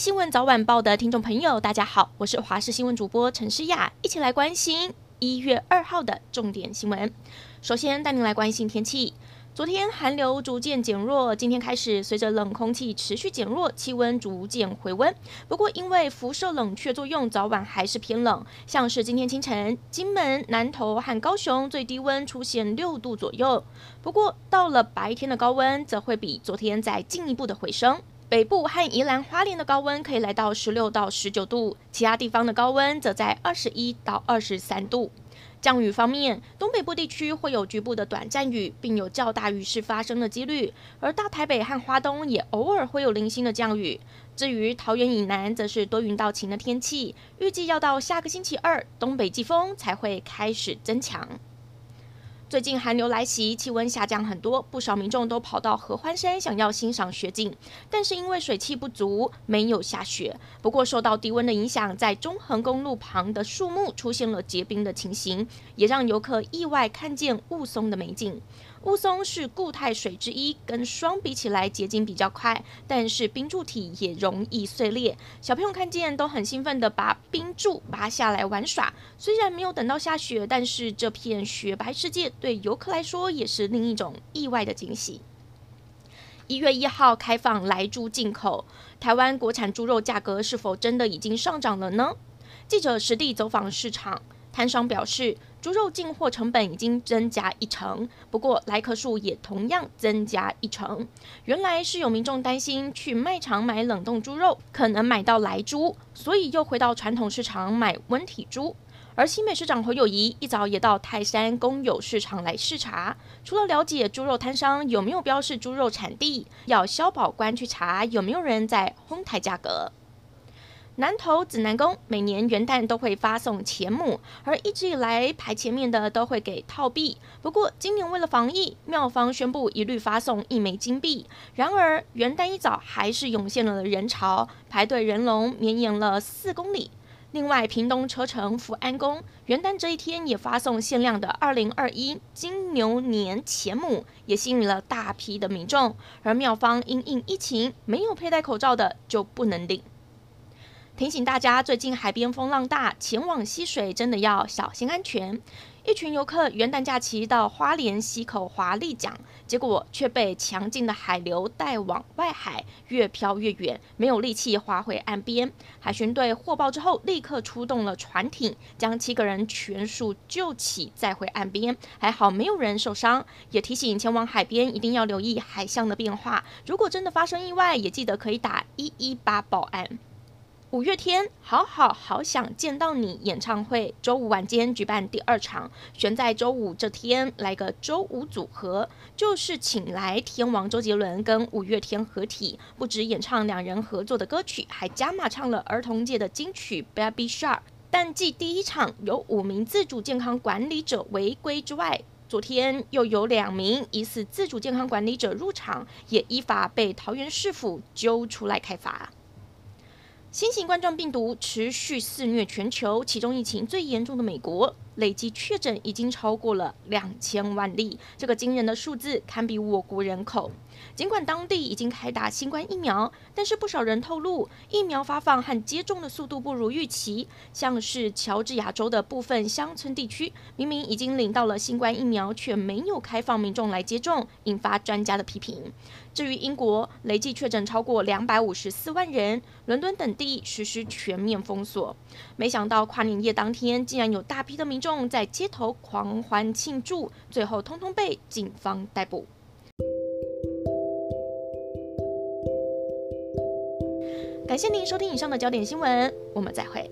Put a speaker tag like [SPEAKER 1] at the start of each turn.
[SPEAKER 1] 新闻早晚报的听众朋友，大家好，我是华视新闻主播陈诗雅，一起来关心一月二号的重点新闻。首先带您来关心天气。昨天寒流逐渐减弱，今天开始随着冷空气持续减弱，气温逐渐回温。不过因为辐射冷却作用，早晚还是偏冷。像是今天清晨，金门、南投和高雄最低温出现六度左右。不过到了白天的高温，则会比昨天再进一步的回升。北部和宜兰花莲的高温可以来到十六到十九度，其他地方的高温则在二十一到二十三度。降雨方面，东北部地区会有局部的短暂雨，并有较大雨势发生的几率；而大台北和花东也偶尔会有零星的降雨。至于桃园以南，则是多云到晴的天气，预计要到下个星期二，东北季风才会开始增强。最近寒流来袭，气温下降很多，不少民众都跑到合欢山想要欣赏雪景，但是因为水汽不足，没有下雪。不过受到低温的影响，在中横公路旁的树木出现了结冰的情形，也让游客意外看见雾凇的美景。雾凇是固态水之一，跟霜比起来结晶比较快，但是冰柱体也容易碎裂。小朋友看见都很兴奋地把冰柱拔下来玩耍。虽然没有等到下雪，但是这片雪白世界对游客来说也是另一种意外的惊喜。一月一号开放莱猪进口，台湾国产猪肉价格是否真的已经上涨了呢？记者实地走访市场。摊商表示，猪肉进货成本已经增加一成，不过来客数也同样增加一成。原来是有民众担心去卖场买冷冻猪肉可能买到莱猪，所以又回到传统市场买温体猪。而新北市长侯友宜一早也到泰山公有市场来视察，除了了解猪肉摊商有没有标示猪肉产地，要消保官去查有没有人在哄抬价格。南投紫南宫每年元旦都会发送钱母，而一直以来排前面的都会给套币。不过今年为了防疫，庙方宣布一律发送一枚金币。然而元旦一早还是涌现了人潮，排队人龙绵延了四公里。另外，屏东车城福安宫元旦这一天也发送限量的二零二一金牛年钱母，也吸引了大批的民众。而庙方因应疫情，没有佩戴口罩的就不能领。提醒大家，最近海边风浪大，前往溪水真的要小心安全。一群游客元旦假期到花莲溪口划立桨，结果却被强劲的海流带往外海，越漂越远，没有力气划回岸边。海巡队获报之后，立刻出动了船艇，将七个人全数救起，载回岸边。还好没有人受伤。也提醒前往海边一定要留意海象的变化，如果真的发生意外，也记得可以打一一八报案。五月天好好好想见到你演唱会周五晚间举办第二场，选在周五这天来个周五组合，就是请来天王周杰伦跟五月天合体，不止演唱两人合作的歌曲，还加码唱了儿童界的金曲《Baby Shark》。但继第一场有五名自主健康管理者违规之外，昨天又有两名疑似自主健康管理者入场，也依法被桃园市府揪出来开罚。新型冠状病毒持续肆虐全球，其中疫情最严重的美国，累计确诊已经超过了两千万例，这个惊人的数字堪比我国人口。尽管当地已经开打新冠疫苗，但是不少人透露，疫苗发放和接种的速度不如预期。像是乔治亚州的部分乡村地区，明明已经领到了新冠疫苗，却没有开放民众来接种，引发专家的批评。至于英国，累计确诊超过两百五十四万人，伦敦等地实施全面封锁。没想到跨年夜当天，竟然有大批的民众在街头狂欢庆祝，最后通通被警方逮捕。感谢您收听以上的焦点新闻，我们再会。